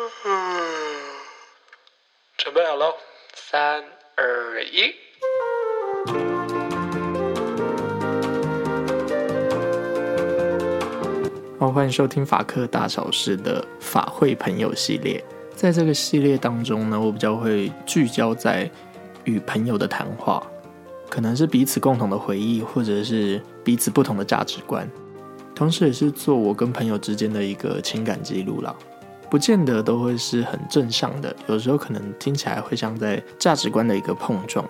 嗯准备好了，三二一。好，欢迎收听法克大小事的法会朋友系列。在这个系列当中呢，我比较会聚焦在与朋友的谈话，可能是彼此共同的回忆，或者是彼此不同的价值观，同时也是做我跟朋友之间的一个情感记录了。不见得都会是很正向的，有时候可能听起来会像在价值观的一个碰撞，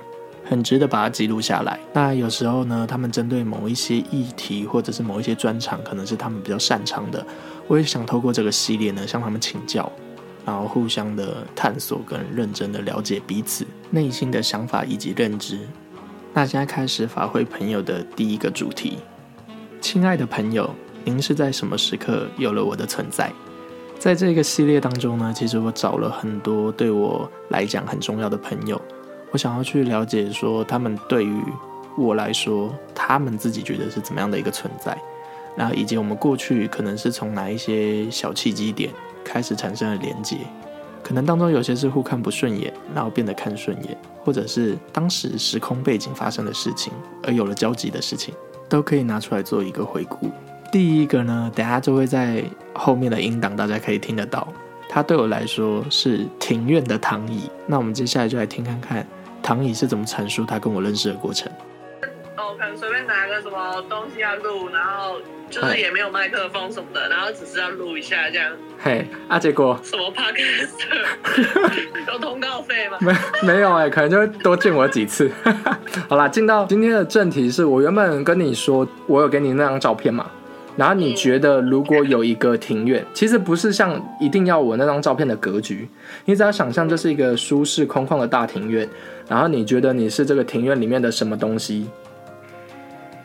很值得把它记录下来。那有时候呢，他们针对某一些议题或者是某一些专长，可能是他们比较擅长的，我也想透过这个系列呢，向他们请教，然后互相的探索跟认真的了解彼此内心的想法以及认知。那现在开始法会朋友的第一个主题，亲爱的朋友，您是在什么时刻有了我的存在？在这个系列当中呢，其实我找了很多对我来讲很重要的朋友，我想要去了解说他们对于我来说，他们自己觉得是怎么样的一个存在，然后以及我们过去可能是从哪一些小契机点开始产生了连接，可能当中有些是互看不顺眼，然后变得看顺眼，或者是当时时空背景发生的事情而有了交集的事情，都可以拿出来做一个回顾。第一个呢，等下就会在后面的音档，大家可以听得到。它对我来说是庭院的躺椅。那我们接下来就来听看看躺椅是怎么阐述他跟我认识的过程。哦，可能随便拿个什么东西要录，然后就是也没有麦克风什么的，然后只是要录一下这样。嘿，啊，结果什么 podcast 有通告费吗？没没有哎，可能就会多见我几次。好啦，进到今天的正题，是我原本跟你说，我有给你那张照片嘛？然后你觉得，如果有一个庭院，其实不是像一定要我那张照片的格局，你只要想象这是一个舒适空旷的大庭院，然后你觉得你是这个庭院里面的什么东西？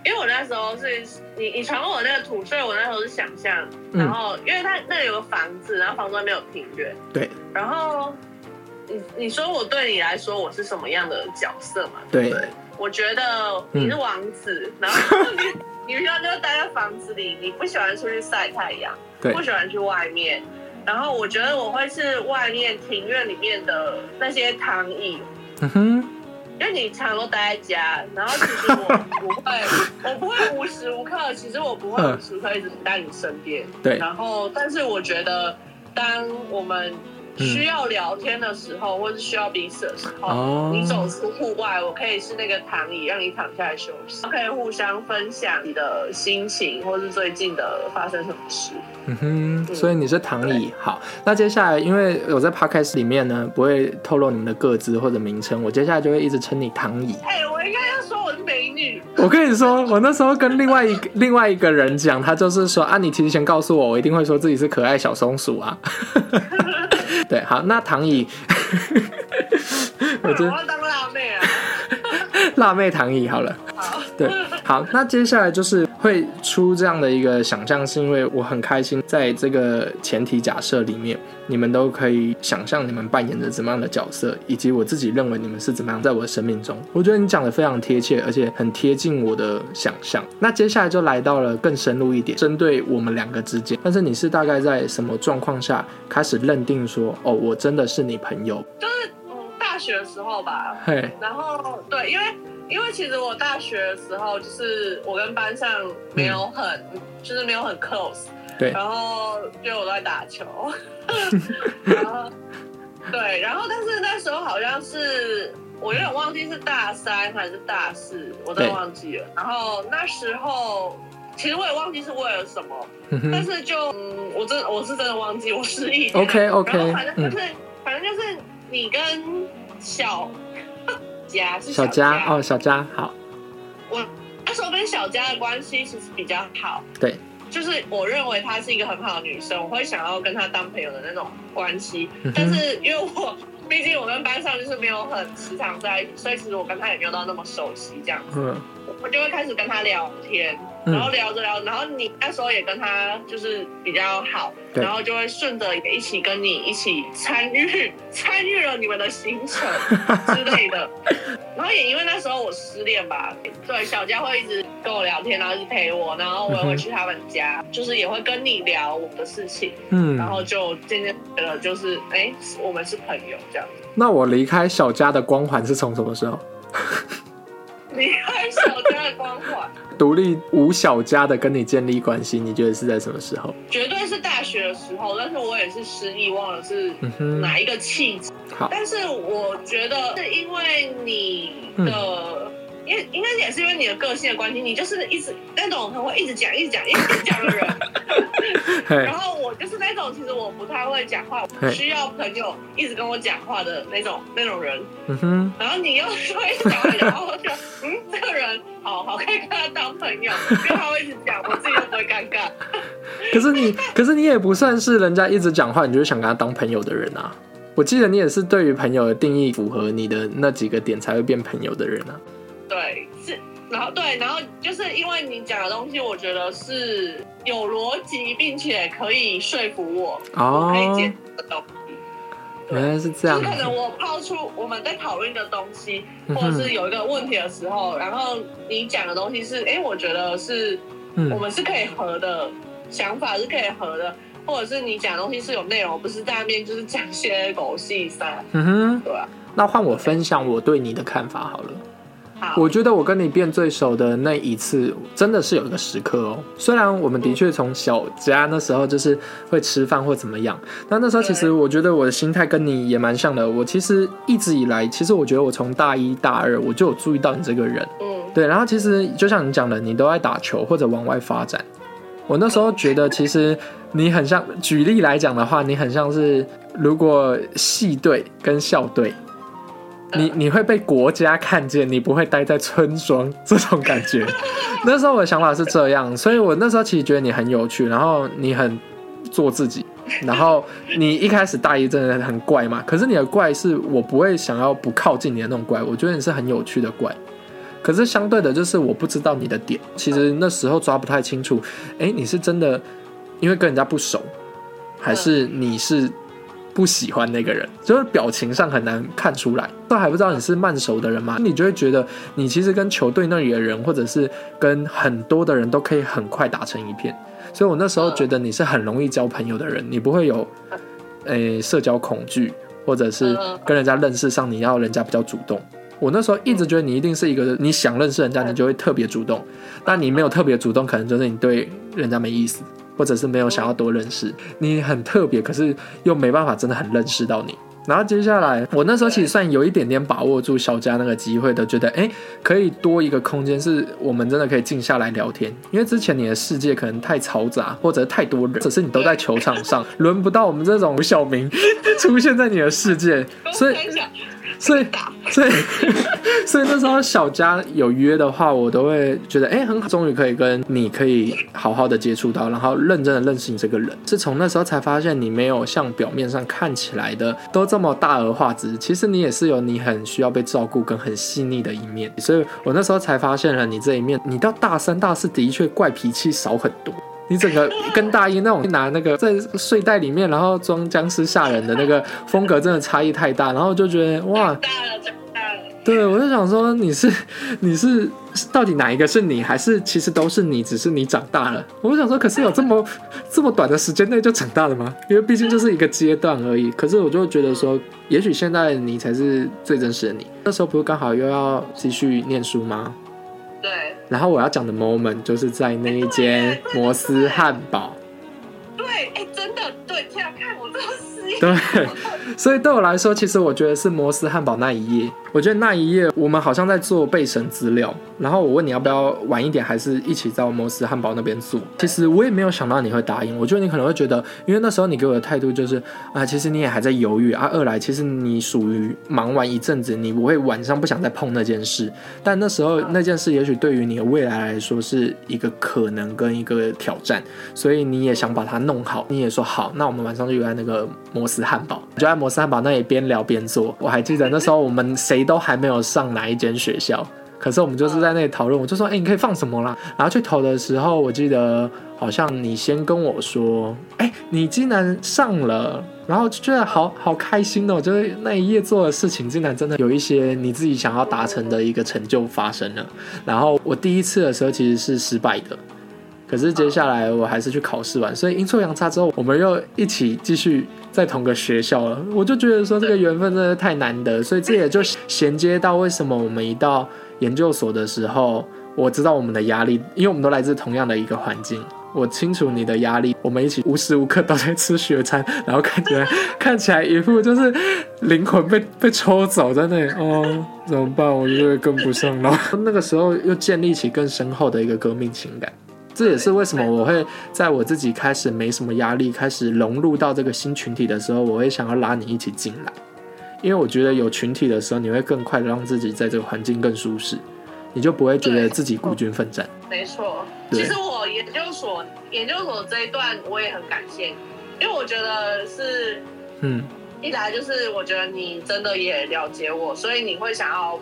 因为我那时候是你你传我那个图，所以我那时候是想象，然后因为它那里有个房子，然后房子外面有庭院，对，然后你你说我对你来说我是什么样的角色嘛？对，我觉得你是王子，然后你。你平常就待在房子里，你不喜欢出去晒太阳，不喜欢去外面。然后我觉得我会是外面庭院里面的那些躺椅，嗯哼，因为你常常都待在家，然后其实我不会，我不会无时无刻，其实我不会无时无刻一直在你身边。对，然后但是我觉得，当我们需要聊天的时候，或是需要彼此的时候，你走出户外，我可以是那个躺椅，让你躺下来休息，可以互相分享你的心情，或是最近的发生什么事。嗯哼，所以你是躺椅。好，那接下来，因为我在 podcast 里面呢，不会透露你们的个资或者名称，我接下来就会一直称你躺椅。哎，我应该我跟你说，我那时候跟另外一个另外一个人讲，他就是说啊，你提前告诉我，我一定会说自己是可爱小松鼠啊。对，好，那唐乙，我要当辣妹啊，辣妹唐乙，好了，好，对，好，那接下来就是会出这样的一个想象，是因为我很开心，在这个前提假设里面，你们都可以想象你们扮演着怎么样的角色，以及我自己认为你们是怎么样在我的生命中。我觉得你讲的非常贴切，而且很贴近我的想象。那接下来就来到了更深入一点，针对我们两个之间，但是你是大概在什么状况下开始认定说，哦，我真的是你朋友？就是嗯，大学的时候吧。嘿，然后对，因为。因为其实我大学的时候，就是我跟班上没有很，就是没有很 close，对，然后就我都在打球，然后对，然后但是那时候好像是我有点忘记是大三还是大四，我都忘记了。然后那时候其实我也忘记是为了什么，但是就嗯，我真我是真的忘记我失忆。OK OK，然后反正就是，反正就是你跟小。小佳哦，小佳好。我那时候跟小佳的关系其实比较好，对，就是我认为她是一个很好的女生，我会想要跟她当朋友的那种关系。但是因为我毕竟我跟班上就是没有很时常在一起，所以其实我跟她也没有到那么熟悉这样子。嗯，我就会开始跟她聊天，然后聊着聊，然后你那时候也跟他就是比较好，然后就会顺着也一起跟你一起参与 参与了你们的行程 之类的。然后也因为那时候我失恋吧，对小佳会一直跟我聊天，然后一直陪我，然后我也会去他们家，就是也会跟你聊我们的事情，嗯，然后就渐渐觉得就是哎，我们是朋友这样子。那我离开小佳的光环是从什么时候？离开小家的光环，独立无小家的跟你建立关系，你觉得是在什么时候？绝对是大学的时候，但是我也是失忆，忘了是哪一个契机。好，但是我觉得是因为你的。因为应该也是因为你的个性的关系，你就是一直那种很会一直讲、一直讲、一直讲的人。然后我就是那种其实我不太会讲话，需要朋友一直跟我讲话的那种那种人。嗯哼。然后你又会讲，然后就嗯，这个人好好可以跟他当朋友，因为他会一直讲，我自己都不会尴尬。可是你，可是你也不算是人家一直讲话，你就想跟他当朋友的人啊。我记得你也是对于朋友的定义符合你的那几个点才会变朋友的人啊。对，是，然后对，然后就是因为你讲的东西，我觉得是有逻辑，并且可以说服我，可以解的东西。原来是这样。就可能我抛出我们在讨论的东西，或者是有一个问题的时候，然后你讲的东西是，哎，我觉得是，我们是可以合的，想法是可以合的，或者是你讲的东西是有内容，不是在那边就是讲些狗屁三。嗯哼，对啊。那换我分享我对你的看法好了。我觉得我跟你变最熟的那一次，真的是有一个时刻哦。虽然我们的确从小家那时候就是会吃饭或怎么样，但那时候其实我觉得我的心态跟你也蛮像的。我其实一直以来，其实我觉得我从大一大二我就有注意到你这个人，嗯，对。然后其实就像你讲的，你都爱打球或者往外发展。我那时候觉得，其实你很像，举例来讲的话，你很像是如果系队跟校队。你你会被国家看见，你不会待在村庄这种感觉。那时候我的想法是这样，所以我那时候其实觉得你很有趣，然后你很做自己，然后你一开始大一真的很怪嘛，可是你的怪是我不会想要不靠近你的那种怪，我觉得你是很有趣的怪。可是相对的，就是我不知道你的点，其实那时候抓不太清楚。哎，你是真的因为跟人家不熟，还是你是？不喜欢那个人，就是表情上很难看出来，都还不知道你是慢熟的人嘛？你就会觉得你其实跟球队那里的人，或者是跟很多的人都可以很快打成一片。所以我那时候觉得你是很容易交朋友的人，你不会有诶社交恐惧，或者是跟人家认识上你要人家比较主动。我那时候一直觉得你一定是一个你想认识人家，你就会特别主动；但你没有特别主动，可能就是你对人家没意思。或者是没有想要多认识你，很特别，可是又没办法真的很认识到你。然后接下来，我那时候其实算有一点点把握住小佳那个机会的，觉得哎，可以多一个空间，是我们真的可以静下来聊天。因为之前你的世界可能太嘈杂，或者太多人，只是你都在球场上，轮不到我们这种小明出现在你的世界，所以。所以，所以，所以那时候小佳有约的话，我都会觉得，哎，很好，终于可以跟你可以好好的接触到，然后认真的认识你这个人。是从那时候才发现，你没有像表面上看起来的都这么大而化之，其实你也是有你很需要被照顾跟很细腻的一面。所以我那时候才发现了你这一面。你到大三、大四的确怪脾气少很多。你整个跟大一那种拿那个在睡袋里面，然后装僵尸吓人的那个风格，真的差异太大。然后就觉得哇，大了，长大了。对，我就想说，你是你是到底哪一个是你，还是其实都是你，只是你长大了？我想说，可是有这么这么短的时间内就长大了吗？因为毕竟就是一个阶段而已。可是我就觉得说，也许现在你才是最真实的你。那时候不是刚好又要继续念书吗？对，然后我要讲的 moment 就是在那一间摩斯汉堡。对，哎，真的，对，这样看我这个失忆。对，所以对我来说，其实我觉得是摩斯汉堡那一页。我觉得那一页我们好像在做备审资料，然后我问你要不要晚一点，还是一起在摩斯汉堡那边做。其实我也没有想到你会答应，我觉得你可能会觉得，因为那时候你给我的态度就是啊，其实你也还在犹豫啊。二来，其实你属于忙完一阵子，你不会晚上不想再碰那件事。但那时候那件事也许对于你的未来来说是一个可能跟一个挑战，所以你也想把它弄好。你也说好，那我们晚上就约在那个摩斯汉堡，就在摩斯汉堡那里边聊边做。我还记得那时候我们谁。都还没有上哪一间学校，可是我们就是在那里讨论，我就说，哎，你可以放什么啦？然后去投的时候，我记得好像你先跟我说，哎，你竟然上了，然后就觉得好好开心哦，就是那一页做的事情，竟然真的有一些你自己想要达成的一个成就发生了。然后我第一次的时候其实是失败的。可是接下来我还是去考试完，所以阴错阳差之后，我们又一起继续在同个学校了。我就觉得说这个缘分真的太难得，所以这也就衔接到为什么我们一到研究所的时候，我知道我们的压力，因为我们都来自同样的一个环境，我清楚你的压力，我们一起无时无刻都在吃学餐，然后看起来 看起来一副就是灵魂被被抽走在那里，哦，怎么办？我就会跟不上了。那个时候又建立起更深厚的一个革命情感。这也是为什么我会在我自己开始没什么压力，开始融入到这个新群体的时候，我会想要拉你一起进来，因为我觉得有群体的时候，你会更快的让自己在这个环境更舒适，你就不会觉得自己孤军奋战。没错，其实我研究所研究所这一段我也很感谢，因为我觉得是，嗯，一来就是我觉得你真的也了解我，所以你会想要。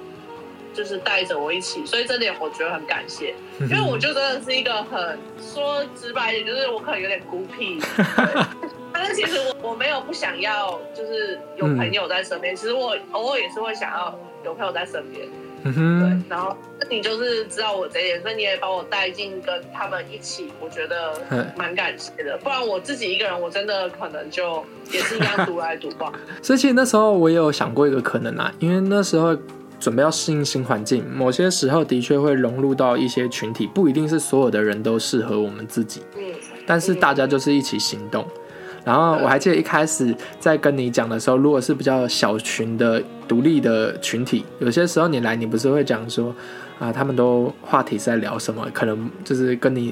就是带着我一起，所以这点我觉得很感谢，因为我就真的是一个很说直白一点，就是我可能有点孤僻，但是其实我我没有不想要，就是有朋友在身边，其实我偶尔也是会想要有朋友在身边，对，然后你就是知道我这一点，所以你也把我带进跟他们一起，我觉得蛮感谢的，不然我自己一个人，我真的可能就也是一样独来独往。所以其实那时候我也有想过一个可能啊，因为那时候。准备要适应新环境，某些时候的确会融入到一些群体，不一定是所有的人都适合我们自己。嗯，但是大家就是一起行动。然后我还记得一开始在跟你讲的时候，如果是比较小群的独立的群体，有些时候你来，你不是会讲说啊，他们都话题是在聊什么？可能就是跟你，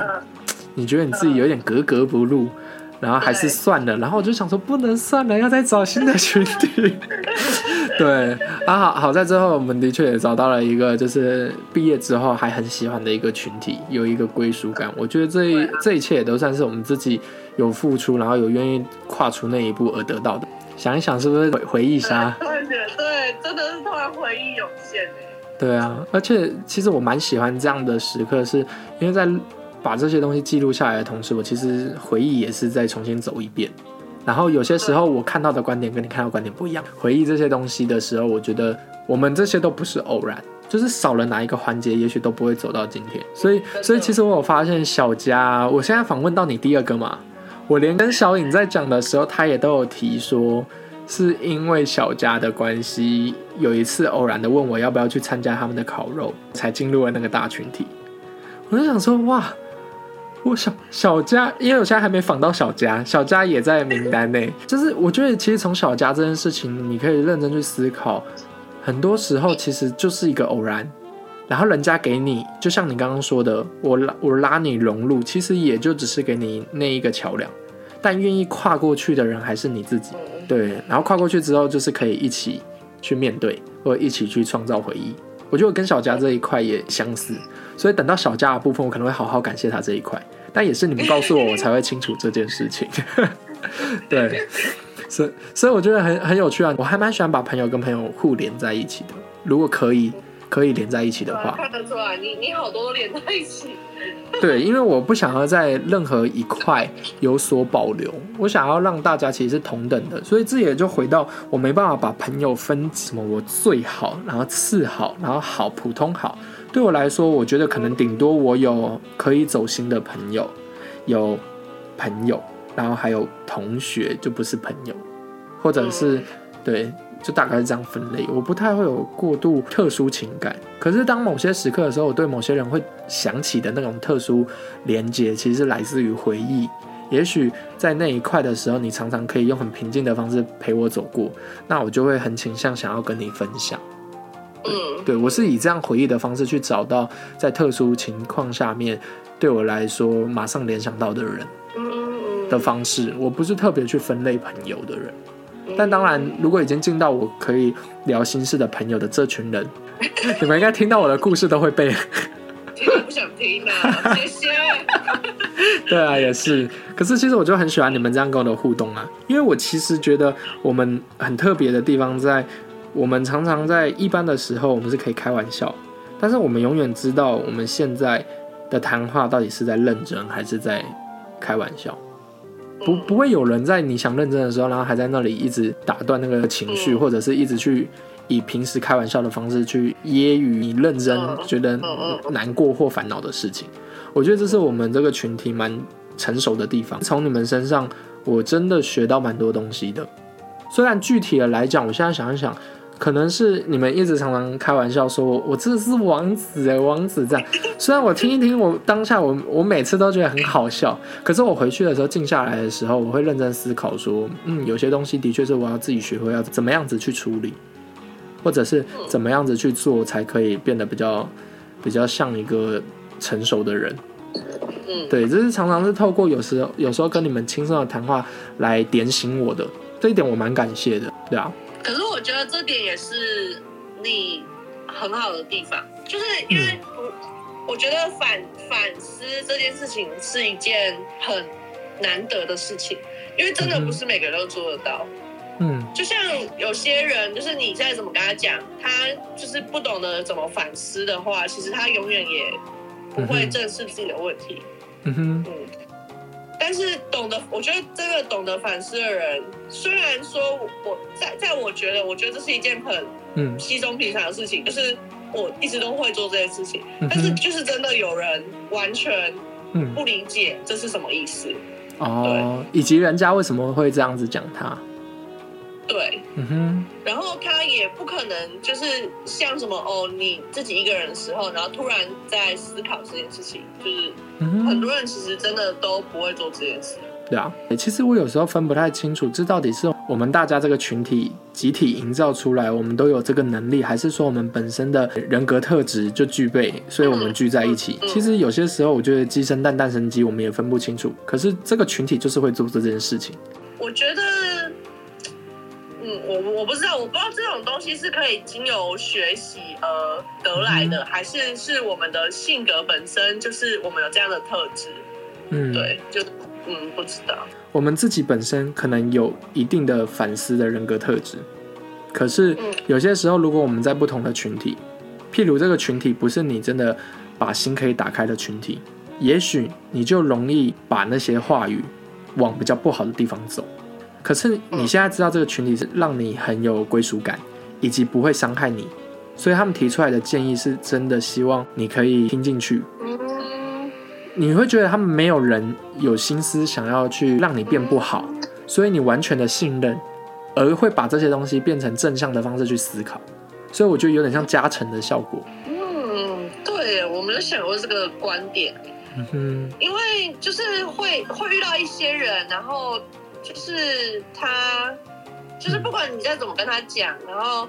你觉得你自己有点格格不入。然后还是算了，然后我就想说不能算了，要再找新的群体。对，啊好好在之后我们的确也找到了一个，就是毕业之后还很喜欢的一个群体，有一个归属感。我觉得这一这一切也都算是我们自己有付出，然后有愿意跨出那一步而得到的。想一想是不是回回忆杀？对，真的是突然回忆涌现对啊，而且其实我蛮喜欢这样的时刻，是因为在。把这些东西记录下来的同时，我其实回忆也是在重新走一遍。然后有些时候我看到的观点跟你看到观点不一样。回忆这些东西的时候，我觉得我们这些都不是偶然，就是少了哪一个环节，也许都不会走到今天。所以，所以其实我有发现小佳，我现在访问到你第二个嘛，我连跟小颖在讲的时候，他也都有提说，是因为小佳的关系，有一次偶然的问我要不要去参加他们的烤肉，才进入了那个大群体。我就想说，哇！我小小佳，因为我现在还没访到小佳，小佳也在名单内。就是我觉得，其实从小佳这件事情，你可以认真去思考，很多时候其实就是一个偶然，然后人家给你，就像你刚刚说的，我拉我拉你融入，其实也就只是给你那一个桥梁，但愿意跨过去的人还是你自己。对，然后跨过去之后，就是可以一起去面对，或者一起去创造回忆。我觉得跟小佳这一块也相似。所以等到小家的部分，我可能会好好感谢他这一块，但也是你们告诉我，我才会清楚这件事情。对，所以所以我觉得很很有趣啊，我还蛮喜欢把朋友跟朋友互连在一起的。如果可以可以连在一起的话，看得出来你你好多都连在一起。对，因为我不想要在任何一块有所保留，我想要让大家其实是同等的，所以这也就回到我没办法把朋友分什么我最好，然后次好，然后好普通好。对我来说，我觉得可能顶多我有可以走心的朋友，有朋友，然后还有同学，就不是朋友，或者是对，就大概是这样分类。我不太会有过度特殊情感，可是当某些时刻的时候，我对某些人会想起的那种特殊连接，其实是来自于回忆。也许在那一块的时候，你常常可以用很平静的方式陪我走过，那我就会很倾向想要跟你分享。嗯，对我是以这样回忆的方式去找到在特殊情况下面对我来说马上联想到的人，嗯的方式，我不是特别去分类朋友的人，但当然，如果已经进到我可以聊心事的朋友的这群人，你们应该听到我的故事都会被。不想听了，谢谢。对啊，也是。可是其实我就很喜欢你们这样跟我的互动啊，因为我其实觉得我们很特别的地方在。我们常常在一般的时候，我们是可以开玩笑，但是我们永远知道我们现在的谈话到底是在认真还是在开玩笑。不不会有人在你想认真的时候，然后还在那里一直打断那个情绪，或者是一直去以平时开玩笑的方式去揶揄你认真觉得难过或烦恼的事情。我觉得这是我们这个群体蛮成熟的地方。从你们身上，我真的学到蛮多东西的。虽然具体的来讲，我现在想一想。可能是你们一直常常开玩笑说，我我这是王子哎，王子这样。虽然我听一听，我当下我我每次都觉得很好笑，可是我回去的时候静下来的时候，我会认真思考说，嗯，有些东西的确是我要自己学会要怎么样子去处理，或者是怎么样子去做才可以变得比较比较像一个成熟的人。嗯，对，这是常常是透过有时候有时候跟你们轻松的谈话来点醒我的，这一点我蛮感谢的，对啊。可是我觉得这点也是你很好的地方，就是因为我我觉得反反思这件事情是一件很难得的事情，因为真的不是每个人都做得到。嗯，就像有些人，就是你再怎么跟他讲，他就是不懂得怎么反思的话，其实他永远也不会正视自己的问题。嗯哼，嗯。但是懂得，我觉得这个懂得反思的人，虽然说我在在我觉得，我觉得这是一件很嗯稀松平常的事情，就是我一直都会做这件事情。但是就是真的有人完全不理解这是什么意思哦，以及人家为什么会这样子讲他。对，嗯哼，然后他也不可能就是像什么哦，你自己一个人的时候，然后突然在思考这件事情，就是很多人其实真的都不会做这件事。对啊，其实我有时候分不太清楚，这到底是我们大家这个群体集体营造出来，我们都有这个能力，还是说我们本身的人格特质就具备，所以我们聚在一起。其实有些时候，我觉得鸡生蛋，蛋生鸡，我们也分不清楚。可是这个群体就是会做这件事情。我觉得。我我不知道，我不知道这种东西是可以经由学习而得来的，还是是我们的性格本身就是我们有这样的特质。嗯，对，就嗯不知道。我们自己本身可能有一定的反思的人格特质，可是有些时候，如果我们在不同的群体，譬如这个群体不是你真的把心可以打开的群体，也许你就容易把那些话语往比较不好的地方走。可是你现在知道这个群体是让你很有归属感，以及不会伤害你，所以他们提出来的建议是真的希望你可以听进去。你会觉得他们没有人有心思想要去让你变不好，所以你完全的信任，而会把这些东西变成正向的方式去思考。所以我觉得有点像加成的效果。嗯，对，我没有想过这个观点。嗯哼，因为就是会会遇到一些人，然后。就是他，就是不管你再怎么跟他讲，然后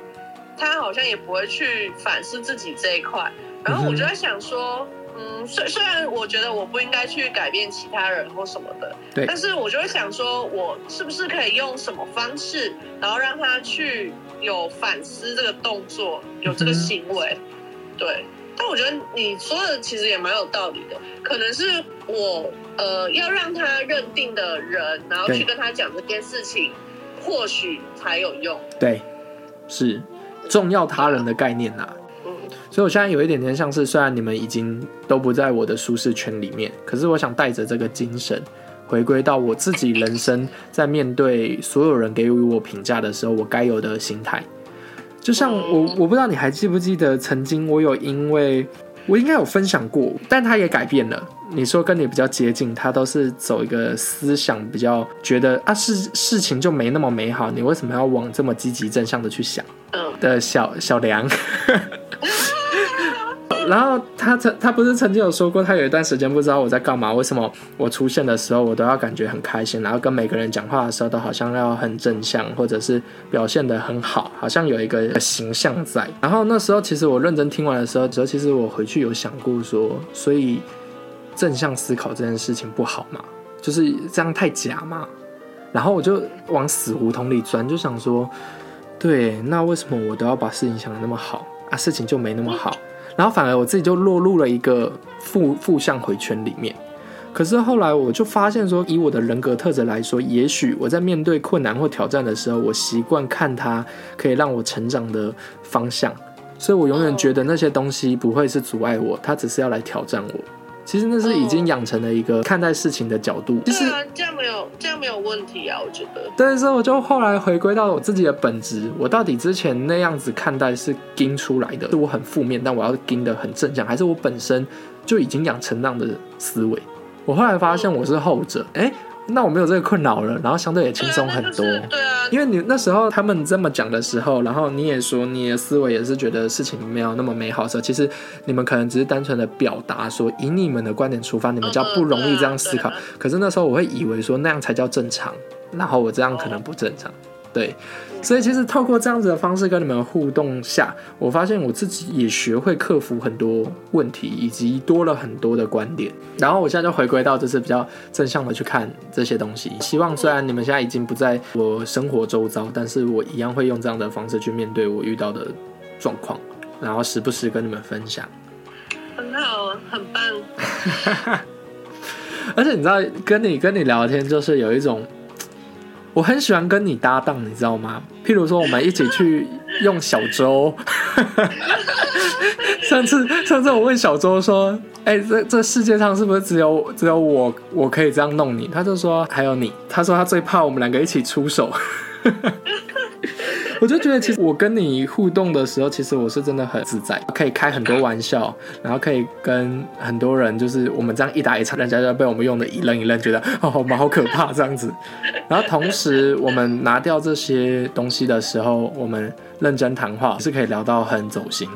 他好像也不会去反思自己这一块。然后我就在想说，嗯，虽虽然我觉得我不应该去改变其他人或什么的，对，但是我就会想说，我是不是可以用什么方式，然后让他去有反思这个动作，有这个行为，对。但我觉得你说的其实也蛮有道理的，可能是我呃要让他认定的人，然后去跟他讲这件事情，或许才有用。对，是重要他人的概念呐。嗯，所以我现在有一点点像是，虽然你们已经都不在我的舒适圈里面，可是我想带着这个精神，回归到我自己人生，在面对所有人给予我评价的时候，我该有的心态。就像我，我不知道你还记不记得，曾经我有因为我应该有分享过，但他也改变了。你说跟你比较接近，他都是走一个思想比较觉得啊事事情就没那么美好，你为什么要往这么积极正向的去想？嗯，的小小梁。然后他曾他不是曾经有说过，他有一段时间不知道我在干嘛，为什么我出现的时候我都要感觉很开心，然后跟每个人讲话的时候都好像要很正向，或者是表现的很好，好像有一个形象在。然后那时候其实我认真听完的时候，时候其实我回去有想过说，所以正向思考这件事情不好嘛，就是这样太假嘛。然后我就往死胡同里钻，就想说，对，那为什么我都要把事情想的那么好啊？事情就没那么好。然后反而我自己就落入了一个负负向回圈里面，可是后来我就发现说，以我的人格特质来说，也许我在面对困难或挑战的时候，我习惯看它可以让我成长的方向，所以我永远觉得那些东西不会是阻碍我，它只是要来挑战我。其实那是已经养成了一个看待事情的角度。其实这样没有这样没有问题啊，我觉得。对，所以我就后来回归到我自己的本质，我到底之前那样子看待是盯出来的，是我很负面，但我要盯的很正向，还是我本身就已经养成那样的思维？我后来发现我是后者，哎。那我没有这个困扰了，然后相对也轻松很多。对啊，因为你那时候他们这么讲的时候，然后你也说你的思维也是觉得事情没有那么美好的时候，其实你们可能只是单纯的表达说，以你们的观点出发，你们叫不容易这样思考。可是那时候我会以为说那样才叫正常，然后我这样可能不正常。对，所以其实透过这样子的方式跟你们互动下，我发现我自己也学会克服很多问题，以及多了很多的观点。然后我现在就回归到就是比较正向的去看这些东西。希望虽然你们现在已经不在我生活周遭，但是我一样会用这样的方式去面对我遇到的状况，然后时不时跟你们分享。很好，很棒。而且你知道，跟你跟你聊天就是有一种。我很喜欢跟你搭档，你知道吗？譬如说，我们一起去用小周。上次，上次我问小周说：“哎，这这世界上是不是只有只有我我可以这样弄你？”他就说：“还有你。”他说他最怕我们两个一起出手。我就觉得，其实我跟你互动的时候，其实我是真的很自在，可以开很多玩笑，然后可以跟很多人，就是我们这样一打一场，人家就被我们用的一愣一愣，觉得 哦，我们好可怕这样子。然后同时，我们拿掉这些东西的时候，我们认真谈话是可以聊到很走心，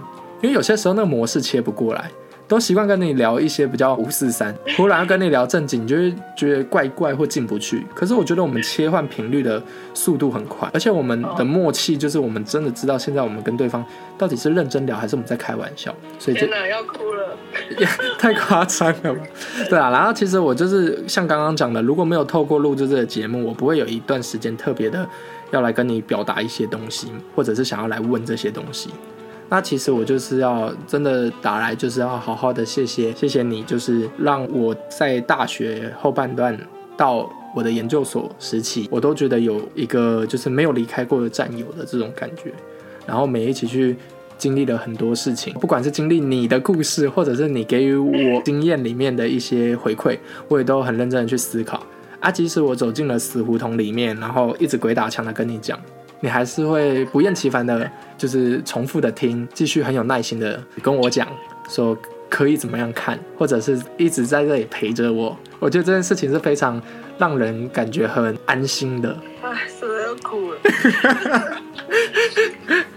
因为有些时候那个模式切不过来。都习惯跟你聊一些比较五四三，突然要跟你聊正经，你就会觉得怪怪或进不去。可是我觉得我们切换频率的速度很快，而且我们的默契就是我们真的知道现在我们跟对方到底是认真聊还是我们在开玩笑。所以真的要哭了，太夸张了吧？对啊，然后其实我就是像刚刚讲的，如果没有透过录制这个节目，我不会有一段时间特别的要来跟你表达一些东西，或者是想要来问这些东西。那其实我就是要真的打来，就是要好好的谢谢谢谢你，就是让我在大学后半段到我的研究所时期，我都觉得有一个就是没有离开过的战友的这种感觉。然后每一起去经历了很多事情，不管是经历你的故事，或者是你给予我经验里面的一些回馈，我也都很认真的去思考。啊，即使我走进了死胡同里面，然后一直鬼打墙的跟你讲。你还是会不厌其烦的，就是重复的听，继续很有耐心的跟我讲，说可以怎么样看，或者是一直在这里陪着我。我觉得这件事情是非常让人感觉很安心的。哎，说的要哭了。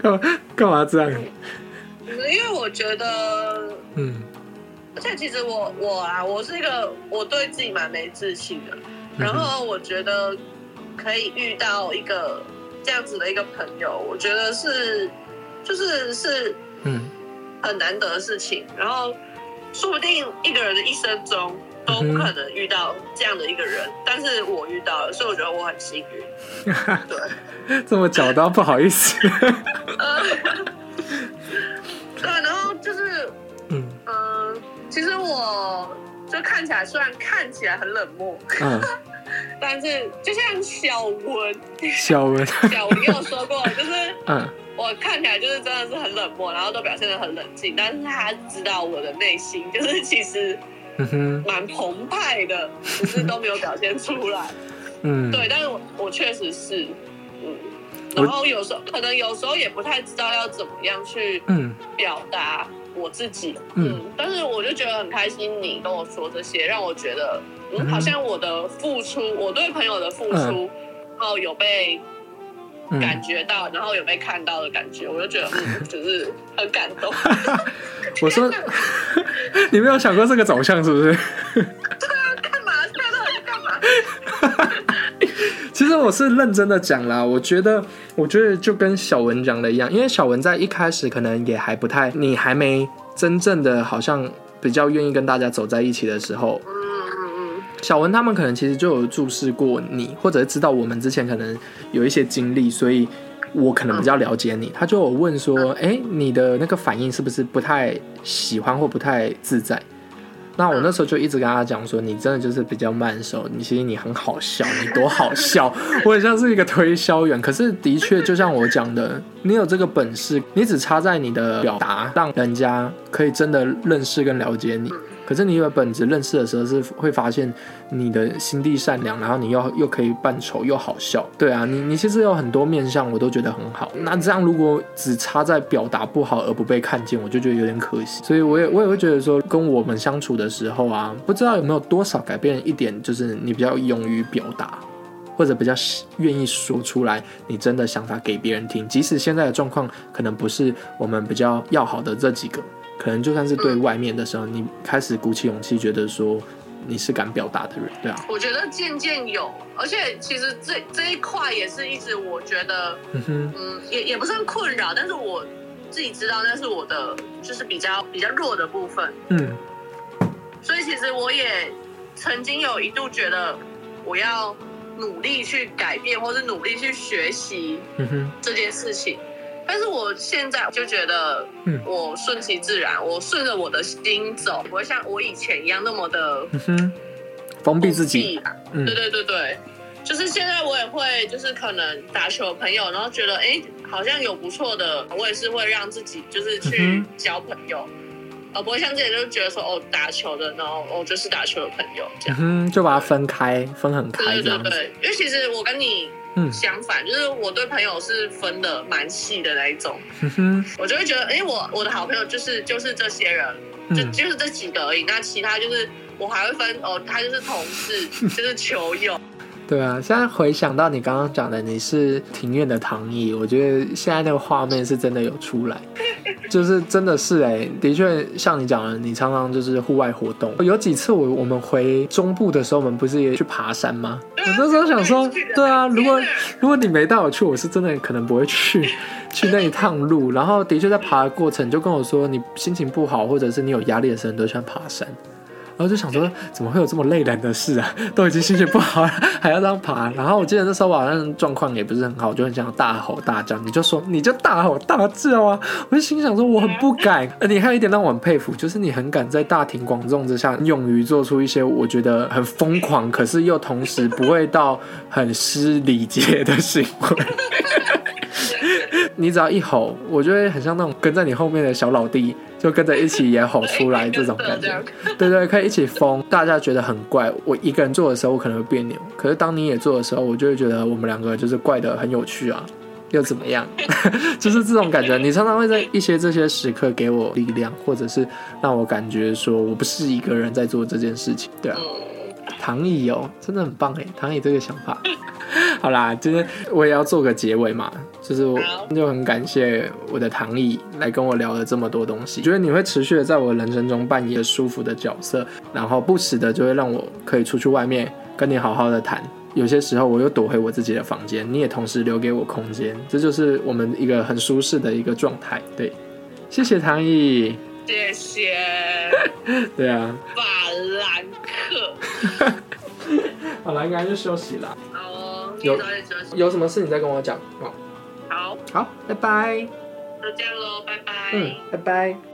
干嘛干嘛这样？因为我觉得，嗯，而且其实我我啊，我是一个我对自己蛮没自信的，然后我觉得可以遇到一个。这样子的一个朋友，我觉得是，就是是，嗯，很难得的事情。然后，说不定一个人的一生中都不可能遇到这样的一个人，但是我遇到了，所以我觉得我很幸运。对，这么讲到不好意思。对，然后就是，嗯嗯，其实我就看起来，虽然看起来很冷漠。嗯。但是就像小文，小文，小文有说过，就是嗯，我看起来就是真的是很冷漠，然后都表现的很冷静，但是他知道我的内心就是其实蛮澎湃的，只是都没有表现出来。嗯，对，但是我我确实是，嗯，然后有时候可能有时候也不太知道要怎么样去嗯。表达我自己，嗯，但是我就觉得很开心，你跟我说这些，让我觉得。嗯，好像我的付出，我对朋友的付出，然后有被感觉到，然后有被看到的感觉，我就觉得嗯，就是很感动。我说，你没有想过这个走向是不是？对啊，干嘛？看到底干嘛？其实我是认真的讲啦，我觉得，我觉得就跟小文讲的一样，因为小文在一开始可能也还不太，你还没真正的好像比较愿意跟大家走在一起的时候。小文他们可能其实就有注视过你，或者知道我们之前可能有一些经历，所以我可能比较了解你。他就有问说：“哎，你的那个反应是不是不太喜欢或不太自在？”那我那时候就一直跟他讲说，你真的就是比较慢熟，你其实你很好笑，你多好笑，我很像是一个推销员。可是的确，就像我讲的，你有这个本事，你只差在你的表达，让人家可以真的认识跟了解你。可是你有本质认识的时候，是会发现你的心地善良，然后你又又可以扮丑又好笑，对啊，你你其实有很多面相，我都觉得很好。那这样如果只差在表达不好而不被看见，我就觉得有点可惜。所以我也我也会觉得说，跟我们相处的时候啊，不知道有没有多少改变一点，就是你比较勇于表达，或者比较愿意说出来你真的想法给别人听，即使现在的状况可能不是我们比较要好的这几个。可能就算是对外面的时候，你开始鼓起勇气，觉得说你是敢表达的人，对啊。我觉得渐渐有，而且其实这这一块也是一直我觉得，嗯哼，嗯，也也不算困扰，但是我自己知道那是我的，就是比较比较弱的部分，嗯。所以其实我也曾经有一度觉得我要努力去改变，或是努力去学习，这件事情。但是我现在就觉得，我顺其自然，我顺着我的心走，不会像我以前一样那么的封闭自己。对对对对，就是现在我也会，就是可能打球的朋友，然后觉得哎，好像有不错的，我也是会让自己就是去交朋友，而不会像之前就觉得说哦，打球的，然后哦就是打球的朋友这样，就把它分开，分很开对对对，因为其实我跟你。相反，就是我对朋友是分的蛮细的那一种，我就会觉得，哎，我我的好朋友就是就是这些人，就就是这几个而已。那其他就是我还会分哦，他就是同事，就是球友。对啊，现在回想到你刚刚讲的，你是庭院的躺椅，我觉得现在那个画面是真的有出来，就是真的是哎，的确像你讲的，你常常就是户外活动。有几次我我们回中部的时候，我们不是也去爬山吗？我那时候想说，对啊，如果如果你没带我去，我是真的可能不会去去那一趟路。然后的确在爬的过程，就跟我说，你心情不好或者是你有压力的时候，你都喜欢爬山。然后就想说，怎么会有这么累人的事啊？都已经心情不好了，还要这样爬。然后我记得那时候好像状况也不是很好，就很想大吼大叫。你就说，你就大吼大叫啊！我就心想说，我很不敢。你还有一点让我很佩服，就是你很敢在大庭广众之下，勇于做出一些我觉得很疯狂，可是又同时不会到很失礼节的行为。你只要一吼，我就会很像那种跟在你后面的小老弟，就跟着一起也吼出来这种感觉。对对，可以一起疯，大家觉得很怪。我一个人做的时候，我可能会别扭；可是当你也做的时候，我就会觉得我们两个就是怪的很有趣啊，又怎么样？就是这种感觉。你常常会在一些这些时刻给我力量，或者是让我感觉说我不是一个人在做这件事情。对啊，唐毅哦，真的很棒哎，唐毅这个想法。好啦，今天我也要做个结尾嘛，就是我就很感谢我的唐毅来跟我聊了这么多东西，觉得你会持续的在我人生中扮演舒服的角色，然后不时的就会让我可以出去外面跟你好好的谈，有些时候我又躲回我自己的房间，你也同时留给我空间，这就是我们一个很舒适的一个状态。对，谢谢唐毅，谢谢，对啊，法兰克，好了，应该就休息了。有有什么事你再跟我讲好，好，拜拜，就这样喽，拜拜，嗯，拜拜。